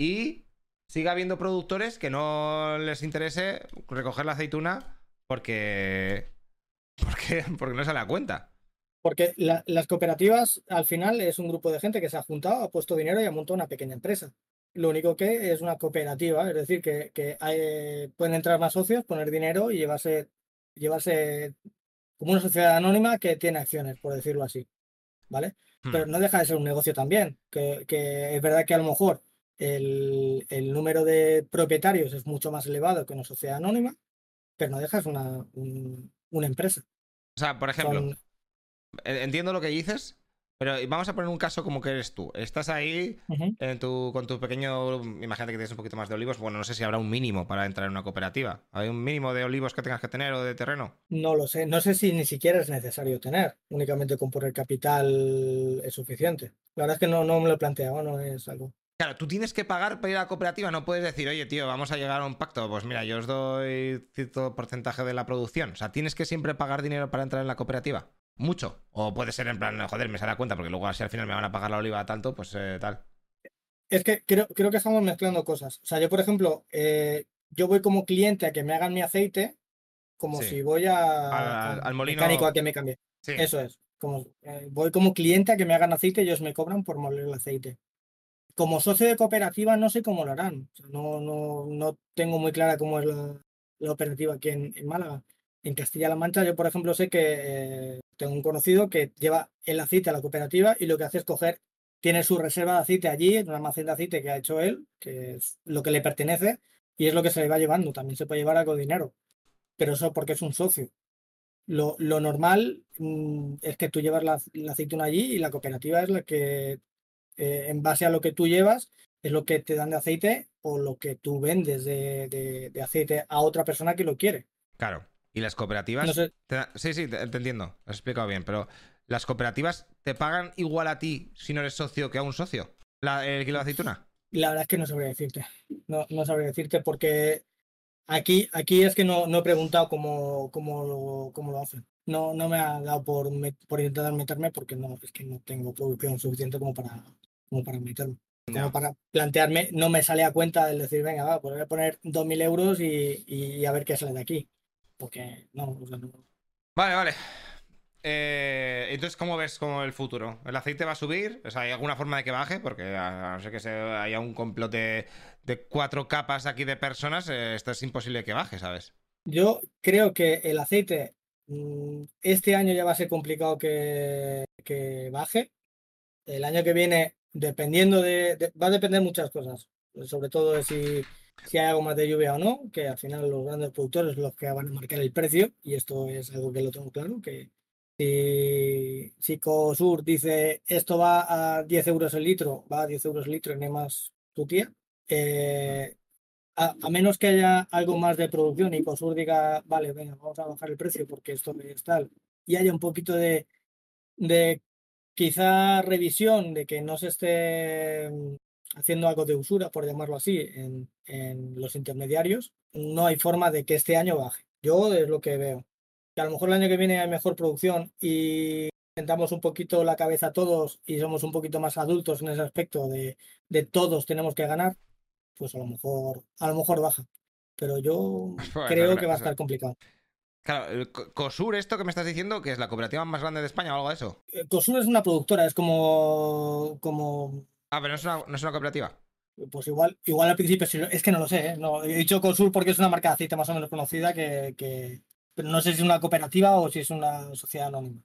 y siga habiendo productores que no les interese recoger la aceituna porque. porque, porque no sale a cuenta? Porque la- las cooperativas al final es un grupo de gente que se ha juntado, ha puesto dinero y ha montado una pequeña empresa. Lo único que es una cooperativa, es decir, que, que hay- pueden entrar más socios, poner dinero y llevarse, llevarse como una sociedad anónima que tiene acciones, por decirlo así. ¿Vale? Hmm. Pero no deja de ser un negocio también, que, que es verdad que a lo mejor el, el número de propietarios es mucho más elevado que una sociedad anónima, pero no deja de ser una, un- una empresa. O sea, por ejemplo, Son- Eh, Entiendo lo que dices, Pero vamos a poner un caso como que eres tú. Estás ahí en tu, con tu pequeño. Imagínate que tienes un poquito más de olivos. Bueno, no sé si habrá un mínimo para entrar en una cooperativa. ¿Hay un mínimo de olivos que tengas que tener o de terreno? No lo sé. No sé si ni siquiera es necesario tener. Únicamente con poner capital es suficiente. La verdad es que no, no me lo he planteado, no es algo. Claro, tú tienes que pagar para ir a la cooperativa, no puedes decir, oye, tío, vamos a llegar a un pacto. Pues mira, yo os doy cierto porcentaje de la producción. O sea, tienes que siempre pagar dinero para entrar en la cooperativa mucho. O puede ser en plan, joder, me sale a cuenta, porque luego así al final me van a pagar la oliva tanto, pues eh, tal. Es que creo, creo, que estamos mezclando cosas. O sea, yo, por ejemplo, eh, yo voy como cliente a que me hagan mi aceite, como si voy a, al, molino mecánico a que me cambie. Eso es. Como, eh, voy como cliente a que me hagan aceite y ellos me cobran por moler el aceite. Como socio de cooperativa no sé cómo lo harán. no, no, no tengo muy clara cómo es la, la operativa aquí en, en Málaga. En Castilla-La Mancha, yo, por ejemplo, sé que eh, tengo un conocido que lleva el aceite a la cooperativa y lo que hace es coger, tiene su reserva de aceite allí, en un almacén de aceite que ha hecho él, que es lo que le pertenece, y es lo que se le va llevando. También se puede llevar algo de dinero, pero eso porque es un socio. Lo, normal mm, es que tú llevas la, aceituna allí y la cooperativa es la que, eh, en base a lo que tú llevas, es lo que te dan de aceite o lo que tú vendes de aceite a otra persona que lo quiere. Claro. ¿Y las cooperativas? Sí, sí, te, entiendo, lo has explicado bien, pero ¿las cooperativas te pagan igual a ti si no eres socio que a un socio? La, ¿El kilo de aceituna? La verdad es que no sabría decirte. No, no sabría decirte porque aquí, aquí es que no, no he preguntado cómo, cómo, lo, cómo lo hacen. No, no me ha dado por, por intentar meterme porque no, es que no tengo producción suficiente como para, como para meterme. Como para plantearme, no me sale a cuenta el decir, venga, va, pues voy a poner 2.000 euros y, y a ver qué sale de aquí porque no, Vale, vale. Eh, entonces, ¿cómo ves como el futuro? ¿El aceite va a subir? O sea, ¿hay alguna forma de que baje? Porque a, no ser que se, haya un complot de, cuatro capas aquí de personas, eh, esto es imposible que baje, ¿sabes? Yo creo que el aceite mm, este año ya va a ser complicado que, que baje. El año que viene, dependiendo de, Va a depender muchas cosas. Sobre todo de si si hay algo más de lluvia o no, que al final los grandes productores los que van a marcar el precio, y esto es algo que lo tengo claro, que si, si COSUR dice esto va a 10 euros el litro, va a 10 euros el litro y no más tu eh, a, menos que haya algo más de producción y COSUR diga, vale, venga, vamos a bajar el precio porque esto es tal, y haya un poquito de, de quizá revisión de que no se esté haciendo algo de usura, por llamarlo así, en, los intermediarios, no hay forma de que este año baje. Yo es lo que veo. Que a lo mejor el año que viene hay mejor producción y sentamos un poquito la cabeza todos y somos un poquito más adultos en ese aspecto de, de todos tenemos que ganar, pues a lo mejor, a lo mejor baja. Pero yo creo que va a estar complicado. Claro, COSUR, esto que me estás diciendo, que es la cooperativa más grande de España o algo de eso. Eh, COSUR es una productora, es como, como Ah, pero no es una, no es una cooperativa. Pues igual, igual al principio es que no lo sé, ¿eh? no, he dicho Consur porque es una marca de aceite más o menos conocida que, pero no sé si es una cooperativa o si es una sociedad anónima.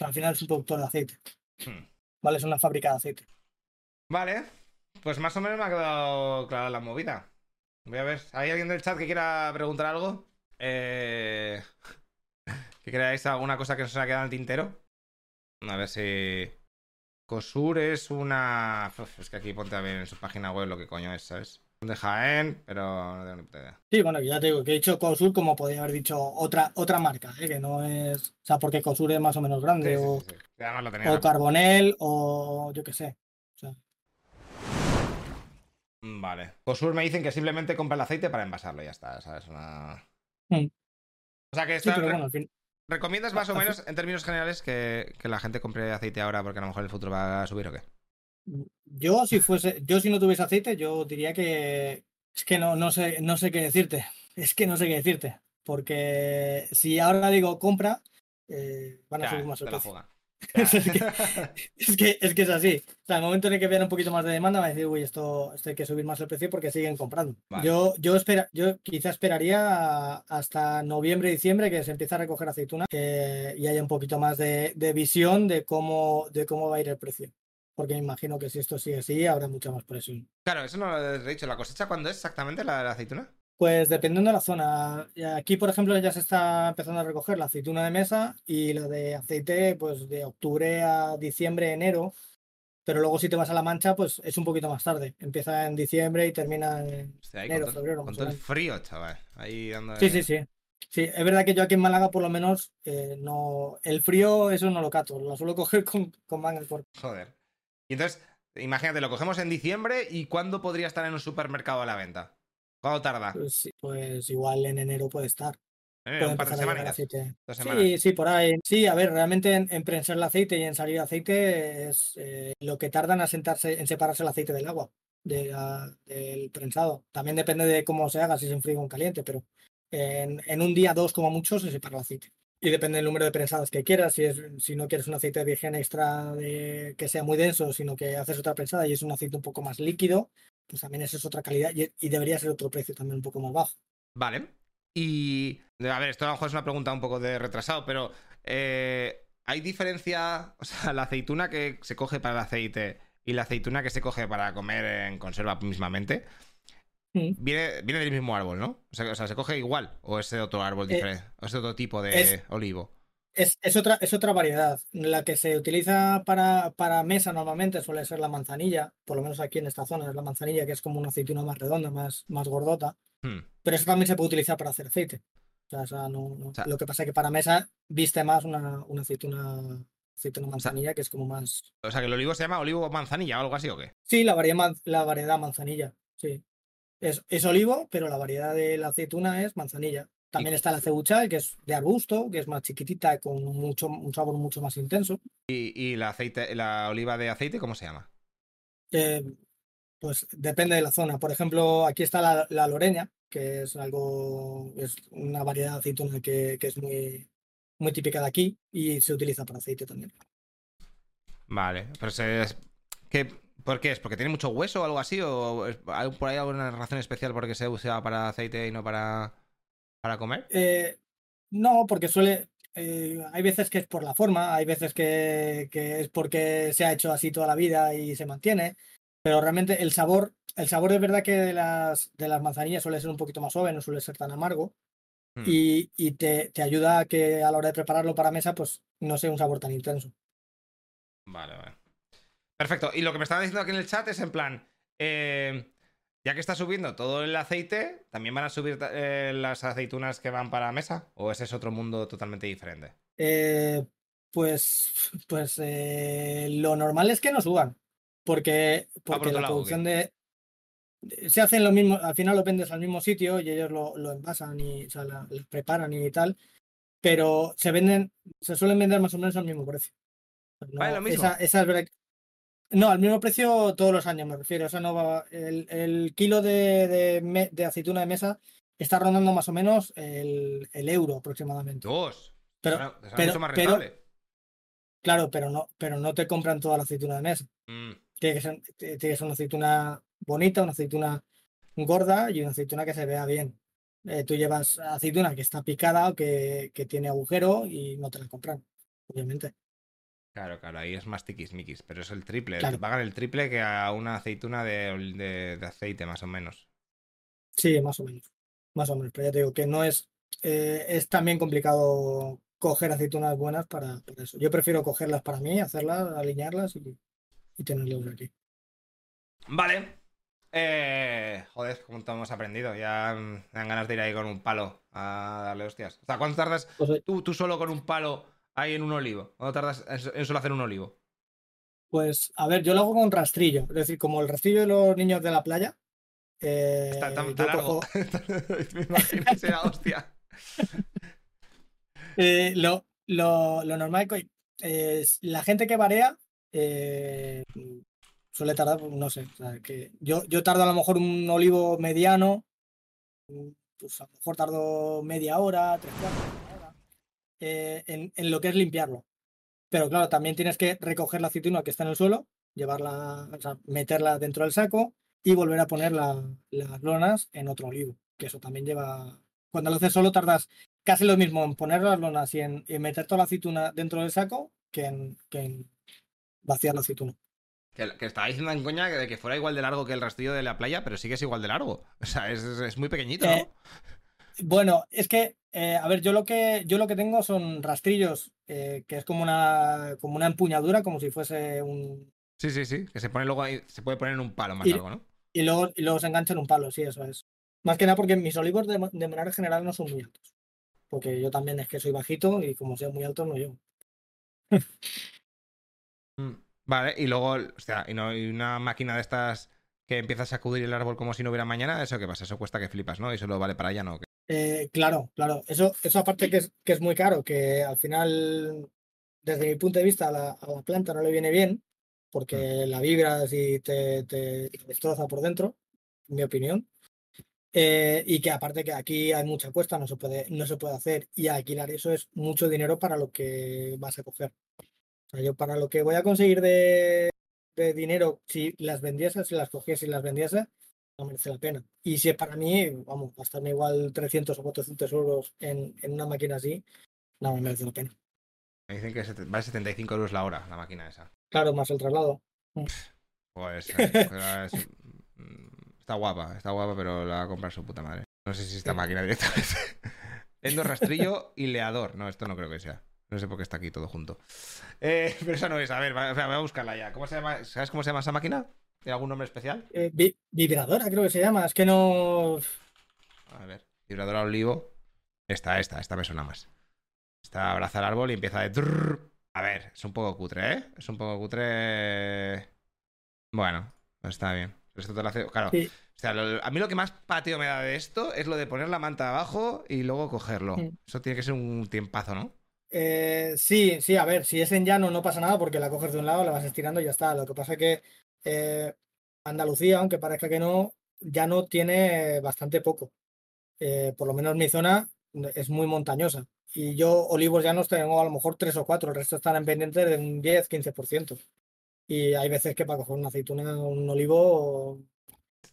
al final es un productor de aceite. Hmm. Vale, es una fábrica de aceite. Vale, pues más o menos me ha quedado clara la movida. Voy a ver, ¿hay alguien del chat que quiera preguntar algo? Eh... ¿Que creáis alguna cosa que os ha quedado en el tintero? A ver si... COSUR es una. es que aquí ponte a ver en su página web lo que coño es, ¿sabes? De Jaén, pero no tengo ni idea. Sí, bueno, ya te digo que he dicho COSUR como podría haber dicho otra, otra marca, ¿eh? que no es. O sea, porque COSUR es más o menos grande, o, o Carbonel, o yo qué sé. Mm, vale. COSUR me dicen que simplemente compra el aceite para envasarlo y ya está, ¿sabes? Una... Mm. O sea que está. pero bueno, al fin... ¿Recomiendas más o menos, en términos generales, que, la gente compre aceite ahora porque a lo mejor el futuro va a subir o qué? Yo si fuese, yo si no tuviese aceite, yo diría que es que no, no sé, no sé qué decirte. Es que no sé qué decirte. Porque si ahora digo compra, eh, van a subir más el precio. es, que, es, que, es así. O sea, el momento en el que vean un poquito más de demanda, va a decir, uy, esto, esto hay que subir más el precio porque siguen comprando. Yo, yo, espera, yo quizá esperaría hasta noviembre, diciembre que se empiece a recoger aceituna y haya un poquito más de, visión de cómo, de cómo va a ir el precio. Porque me imagino que si esto sigue así, habrá mucha más presión. Claro, eso no lo he dicho. ¿La cosecha cuándo es exactamente la, la aceituna? Pues dependiendo de la zona. Aquí, por ejemplo, ya se está empezando a recoger la aceituna de mesa y la de aceite, pues de octubre a diciembre, enero. Pero luego si te vas a La Mancha, pues es un poquito más tarde. Empieza en diciembre y termina en enero, febrero. Con todo el frío, chaval. Ahí Sí, sí, sí. Sí, es verdad que yo aquí en Málaga, por lo menos, eh, no. El frío, eso no lo cato. Lo suelo coger con, con mangas Joder. Y entonces, imagínate, lo cogemos en diciembre y ¿cuándo podría estar en un supermercado a la venta? ¿Cuánto tarda? Pues, pues igual en enero puede estar. un par de semanas. Sí, sí, por ahí. Sí, a ver, realmente en, prensar el aceite y en salir aceite es eh, lo que tardan a sentarse, en separarse el aceite del agua, del prensado. También depende de cómo se haga, si se enfría o en caliente, pero en, en, un día, dos como mucho, se separa el aceite. Y depende del número de prensadas que quieras. Si, es, si no quieres un aceite virgen extra de, que sea muy denso, sino que haces otra prensada y es un aceite un poco más líquido, pues también esa es otra calidad y, debería ser otro precio también un poco más bajo. Vale. Y, a ver, esto a lo mejor es una pregunta un poco de retrasado, pero eh, ¿hay diferencia, o sea, la aceituna que se coge para el aceite y la aceituna que se coge para comer en conserva mismamente? Mm. Viene, viene del mismo árbol, ¿no? O sea, ¿se coge igual o es de otro árbol eh, diferente? ¿O es de otro tipo de olivo? Es, otra, es otra variedad. La que se utiliza para, para, mesa normalmente suele ser la manzanilla, por lo menos aquí en esta zona es la manzanilla, que es como una aceituna más redonda, más, más gordota. Hmm. Pero eso también se puede utilizar para hacer aceite. O sea, no, lo que pasa es que para mesa viste más una, una aceituna, aceituna manzanilla, que es como más. O sea, que el olivo se llama olivo manzanilla o algo así, ¿o qué? Sí, la variedad, la variedad manzanilla, sí. Es, es olivo, pero la variedad de la aceituna es manzanilla. También está la cebucha, que es de arbusto, que es más chiquitita, con mucho, un sabor mucho más intenso. ¿Y, la, aceite, la oliva de aceite cómo se llama? Eh, pues depende de la zona. Por ejemplo, aquí está la, la loreña, que es algo, es una variedad de aceituna que, que, es muy, muy típica de aquí y se utiliza para aceite también. Vale, pero se, ¿qué, ¿por qué es? ¿Porque tiene mucho hueso o algo así? ¿O hay por ahí alguna razón especial porque se usa para aceite y no para para comer? Eh, no, porque suele. Eh, hay veces que es por la forma, hay veces que, es porque se ha hecho así toda la vida y se mantiene, pero realmente el sabor, el sabor es verdad que de las, de las manzanillas suele ser un poquito más suave, no suele ser tan amargo. Hmm. Y, te, ayuda a que a la hora de prepararlo para mesa, pues no sea un sabor tan intenso. Vale, vale. Perfecto. Y lo que me estaban diciendo aquí en el chat es en plan. Eh, ya que está subiendo todo el aceite, ¿también van a subir eh, las aceitunas que van para la mesa? ¿O ese es otro mundo totalmente diferente? Eh, pues pues lo normal es que no suban. Porque, porque la producción de. Se hacen lo mismo, al final lo vendes al mismo sitio y ellos lo, lo envasan y o sea, la, preparan y tal. Pero se venden, se suelen vender más o menos al mismo precio. lo mismo. Esa, esa es verdad. No, al mismo precio todos los años me refiero. O sea, no va, el, el kilo de, de, aceituna de mesa está rondando más o menos el, el euro aproximadamente. Dos. Pero, pero, más pero, claro, pero no, pero no te compran toda la aceituna de mesa. Mm. Tiene, que ser, tiene que ser una aceituna bonita, una aceituna gorda y una aceituna que se vea bien. Eh, tú llevas aceituna que está picada o que, que tiene agujero y no te la compran, obviamente. Claro, claro, ahí es más tiquismiquis, pero es el triple. Te pagan el triple que a una aceituna de, aceite, más o menos. Sí, más o menos. Más o menos, pero ya te digo que no es. Eh, es también complicado coger aceitunas buenas para, eso. Yo prefiero cogerlas para mí, hacerlas, alinearlas y, y tenerlas aquí. Vale. Eh, joder, como hemos aprendido. Ya me dan ganas de ir ahí con un palo a darle hostias. O sea, ¿cuánto tardas pues tú, tú solo con un palo? Ahí en un olivo? ¿Cuánto tardas en solo hacer un olivo? Pues, a ver, yo lo hago con rastrillo. Es decir, como el rastrillo de los niños de la playa. Eh, está tan, largo. Me imagino que será hostia. Eh, lo, lo, lo, normal es la gente que varea eh, suele tardar, pues, no sé, o sea, que yo, yo tardo a lo mejor un olivo mediano, pues a lo mejor tardo media hora, tres cuartos eh, en, lo que es limpiarlo. Pero claro, también tienes que recoger la aceituna que está en el suelo, llevarla, o sea, meterla dentro del saco y volver a poner las lonas en otro olivo. Que eso también lleva. Cuando lo haces solo, tardas casi lo mismo en poner las lonas y en, meter toda la aceituna dentro del saco que en, que en vaciar la aceituna. Que, que estaba diciendo en coña de que fuera igual de largo que el rastrillo de la playa, pero sí que es igual de largo. O sea, es, es- es muy pequeñito, ¿no? Eh, Bueno, es que, eh, a ver, yo lo que, yo lo que tengo son rastrillos, eh, que es como una, como una empuñadura, como si fuese un... Sí, sí, sí. Que se pone luego ahí, se puede poner en un palo más Y- largo, ¿no? Y luego, y luego se engancha en un palo, sí, eso es. Más que nada porque mis olivos de, de manera general no son muy altos. Porque yo también es que soy bajito y como sea muy alto no llevo. Mm, Vale, y luego, o sea, y, no, y una máquina de estas que empieza a sacudir el árbol como si no hubiera mañana, ¿eso qué pasa? Eso cuesta que flipas, ¿no? Y solo vale para allá, ¿no? Eh, claro, claro. Eso, eso aparte que es, que es muy caro, que al final, desde mi punto de vista, a la, a la planta no le viene bien, porque la vibras y te, te destroza por dentro, en mi opinión. Eh, y que aparte que aquí hay mucha cuesta, no se puede, no se puede hacer. Y alquilar eso es mucho dinero para lo que vas a coger. O sea, yo para lo que voy a conseguir de, de dinero, si las vendiese, si las cogiese y las vendiese, no merece la pena. Y si es para mí, vamos, gastarme igual 300 o 400 euros en, en una máquina así, no me merece la pena. Me dicen que vale 75 euros la hora la máquina esa. Claro, más el traslado. Pues eh, mm, está guapa, está guapa, pero la va a comprar su puta madre. No sé si esta Sí. máquina directamente. Endo, rastrillo y leador. No, esto no creo que sea. No sé por qué está aquí todo junto. Eh, pero esa no es. A ver, va- voy a buscarla ya. ¿Cómo se llama? ¿Sabes cómo se llama esa máquina? ¿Tiene algún nombre especial? Eh, vi- vibradora creo que se llama, es que no... A ver. Vibradora olivo. Esta, esta, esta me suena más. Esta abraza el árbol y empieza de. A ver, es un poco cutre, ¿eh? Es un poco cutre. Bueno, está bien. Esto te lo hace. Claro. Sí. O sea, lo- a mí lo que más patio me da de esto es lo de poner la manta abajo y luego cogerlo. Eso tiene que ser un tiempazo, ¿no? Eh, sí, sí, a ver, si es en llano no pasa nada porque la coges de un lado, la vas estirando y ya está. Lo que pasa es que eh, Andalucía, aunque parezca que no, llano tiene bastante poco. Eh, por lo menos mi zona es muy montañosa. Y yo olivos llanos tengo a lo mejor tres o cuatro, el resto están en pendientes de un 10-15%. Y hay veces que para coger una aceituna, un olivo,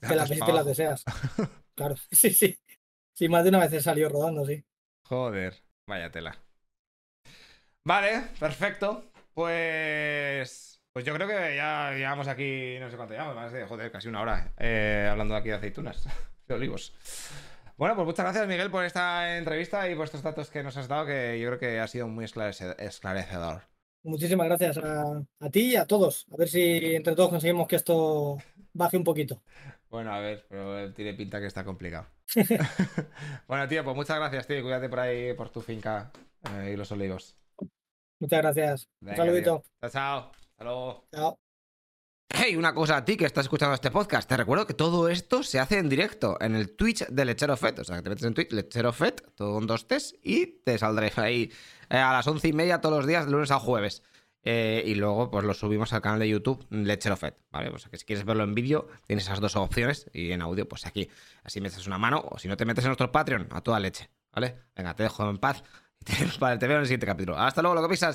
que las te las deseas. Claro, sí, sí. Sí, más de una vez he salido rodando, sí. Joder, vaya tela. Vale, perfecto. Pues. Pues yo creo que ya llevamos aquí, no sé cuánto llevamos, más de, joder, casi una hora eh, hablando aquí de aceitunas, de olivos. Bueno, pues muchas gracias, Miguel, por esta entrevista y por estos datos que nos has dado, que yo creo que ha sido muy esclarece- esclarecedor. Muchísimas gracias a, a ti y a todos. A ver si entre todos conseguimos que esto baje un poquito. Bueno, a ver, pero tiene pinta que está complicado. bueno, tío, pues muchas gracias, tío. Cuídate por ahí, por tu finca eh, y los olivos. Muchas gracias. Un saludito. Chao, chao. Hasta luego. Chao. Hey, una cosa a ti que estás escuchando este podcast. Te recuerdo que todo esto se hace en directo en el Twitch de Lechero Fet. O sea, que te metes en Twitch, Lechero Fet, todo con dos T's, y te saldré ahí eh, a las once y media todos los días, de lunes a jueves. Eh, y luego, pues lo subimos al canal de YouTube Lechero Fet, ¿vale? O sea, que si quieres verlo en vídeo, tienes esas dos opciones. Y en audio, pues aquí. Así me echas una mano. O si no te metes en nuestro Patreon, a toda leche, ¿vale? Venga, te dejo en paz. Vale, te veo en el siguiente capítulo. Hasta luego, lo que pisas.